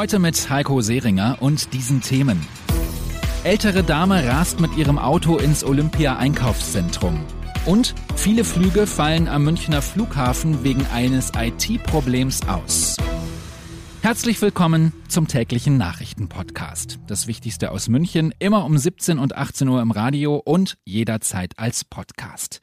Heute mit Heiko Seringer und diesen Themen. Ältere Dame rast mit ihrem Auto ins Olympia-Einkaufszentrum. Und viele Flüge fallen am Münchner Flughafen wegen eines IT-Problems aus. Herzlich willkommen zum täglichen Nachrichtenpodcast. Das Wichtigste aus München, immer um 17 und 18 Uhr im Radio und jederzeit als Podcast.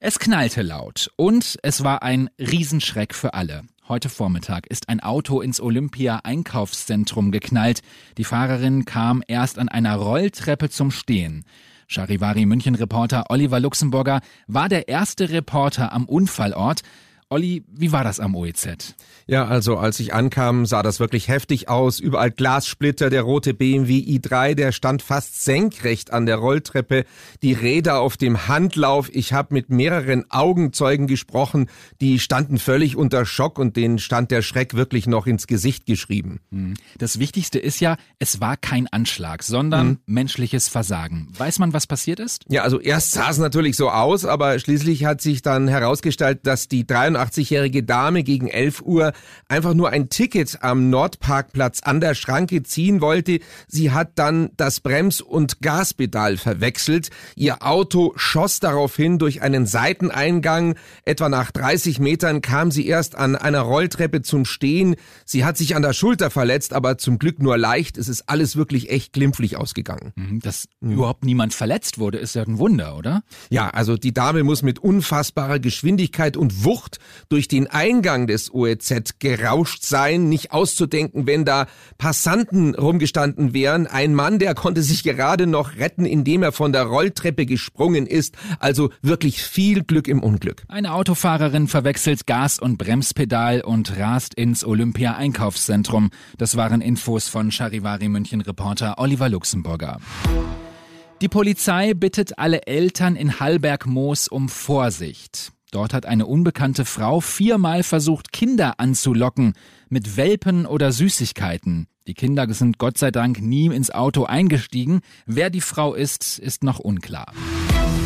Es knallte laut und es war ein Riesenschreck für alle. Heute Vormittag ist ein Auto ins Olympia-Einkaufszentrum geknallt. Die Fahrerin kam erst an einer Rolltreppe zum Stehen. Charivari München-Reporter Oliver Luxemburger war der erste Reporter am Unfallort. Olli, wie war das am OEZ? Ja, also als ich ankam, sah das wirklich heftig aus. Überall Glassplitter, der rote BMW i3, der stand fast senkrecht an der Rolltreppe, die Räder auf dem Handlauf. Ich habe mit mehreren Augenzeugen gesprochen, die standen völlig unter Schock und denen stand der Schreck wirklich noch ins Gesicht geschrieben. Hm. Das Wichtigste ist ja, es war kein Anschlag, sondern mhm. menschliches Versagen. Weiß man, was passiert ist? Ja, also erst sah es natürlich so aus, aber schließlich hat sich dann herausgestellt, dass die 81-jährige Dame gegen 11 Uhr einfach nur ein Ticket am Nordparkplatz an der Schranke ziehen wollte. Sie hat dann das Brems- und Gaspedal verwechselt. Ihr Auto schoss daraufhin durch einen Seiteneingang. Etwa nach 30 Metern kam sie erst an einer Rolltreppe zum Stehen. Sie hat sich an der Schulter verletzt, aber zum Glück nur leicht. Es ist alles wirklich echt glimpflich ausgegangen. Mhm, dass mhm. überhaupt niemand verletzt wurde, ist ja ein Wunder, oder? Ja, also die Dame muss mit unfassbarer Geschwindigkeit und Wucht durch den Eingang des OEZ gerauscht sein, nicht auszudenken, wenn da Passanten rumgestanden wären. Ein Mann, der konnte sich gerade noch retten, indem er von der Rolltreppe gesprungen ist. Also wirklich viel Glück im Unglück. Eine Autofahrerin verwechselt Gas- und Bremspedal und rast ins Olympia-Einkaufszentrum. Das waren Infos von Charivari München Reporter Oliver Luxemburger. Die Polizei bittet alle Eltern in Hallberg-Moos um Vorsicht. Dort hat eine unbekannte Frau viermal versucht, Kinder anzulocken mit Welpen oder Süßigkeiten. Die Kinder sind Gott sei Dank nie ins Auto eingestiegen. Wer die Frau ist, ist noch unklar.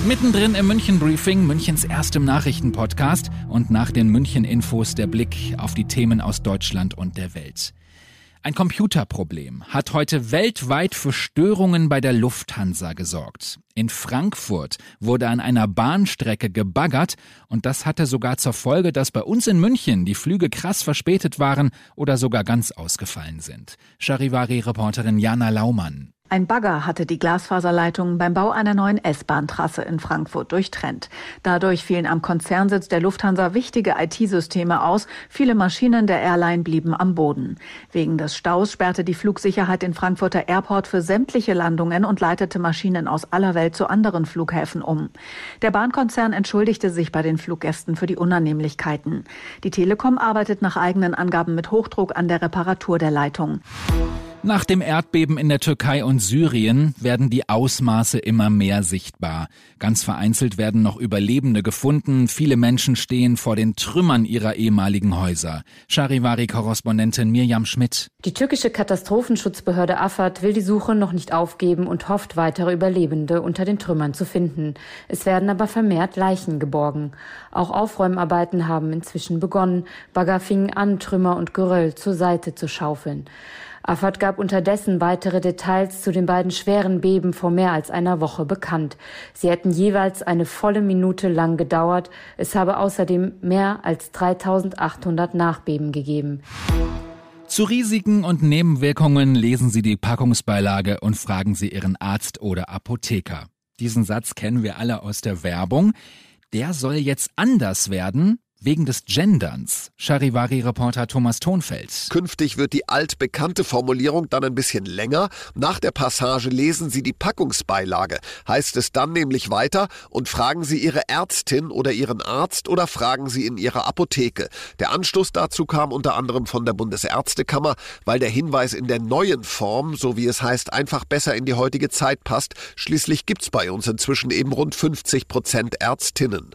Mittendrin im München Briefing, Münchens erstem Nachrichtenpodcast und nach den München Infos der Blick auf die Themen aus Deutschland und der Welt. Ein Computerproblem hat heute weltweit für Störungen bei der Lufthansa gesorgt. In Frankfurt wurde an einer Bahnstrecke gebaggert und das hatte sogar zur Folge, dass bei uns in München die Flüge krass verspätet waren oder sogar ganz ausgefallen sind. Charivari-Reporterin Jana Laumann. Ein Bagger hatte die Glasfaserleitungen beim Bau einer neuen S-Bahn-Trasse in Frankfurt durchtrennt. Dadurch fielen am Konzernsitz der Lufthansa wichtige IT-Systeme aus. Viele Maschinen der Airline blieben am Boden. Wegen des Staus sperrte die Flugsicherheit den Frankfurter Airport für sämtliche Landungen und leitete Maschinen aus aller Welt zu anderen Flughäfen um. Der Bahnkonzern entschuldigte sich bei den Fluggästen für die Unannehmlichkeiten. Die Telekom arbeitet nach eigenen Angaben mit Hochdruck an der Reparatur der Leitung. Nach dem Erdbeben in der Türkei und Syrien werden die Ausmaße immer mehr sichtbar. Ganz vereinzelt werden noch Überlebende gefunden. Viele Menschen stehen vor den Trümmern ihrer ehemaligen Häuser. Charivari-Korrespondentin Mirjam Schmidt. Die türkische Katastrophenschutzbehörde Afad will die Suche noch nicht aufgeben und hofft, weitere Überlebende unter den Trümmern zu finden. Es werden aber vermehrt Leichen geborgen. Auch Aufräumarbeiten haben inzwischen begonnen. Bagger fingen an, Trümmer und Geröll zur Seite zu schaufeln. Afad gab unterdessen weitere Details zu den beiden schweren Beben vor mehr als einer Woche bekannt. Sie hätten jeweils eine volle Minute lang gedauert. Es habe außerdem mehr als 3800 Nachbeben gegeben. Zu Risiken und Nebenwirkungen lesen Sie die Packungsbeilage und fragen Sie Ihren Arzt oder Apotheker. Diesen Satz kennen wir alle aus der Werbung. Der soll jetzt anders werden, wegen des Genderns. Charivari-Reporter Thomas Thonfeld. Künftig wird die altbekannte Formulierung dann ein bisschen länger. Nach der Passage lesen Sie die Packungsbeilage. Heißt es dann nämlich weiter und fragen Sie Ihre Ärztin oder Ihren Arzt oder fragen Sie in Ihrer Apotheke. Der Anstoß dazu kam unter anderem von der Bundesärztekammer, weil der Hinweis in der neuen Form, so wie es heißt, einfach besser in die heutige Zeit passt. Schließlich gibt's bei uns inzwischen eben rund 50 Prozent Ärztinnen.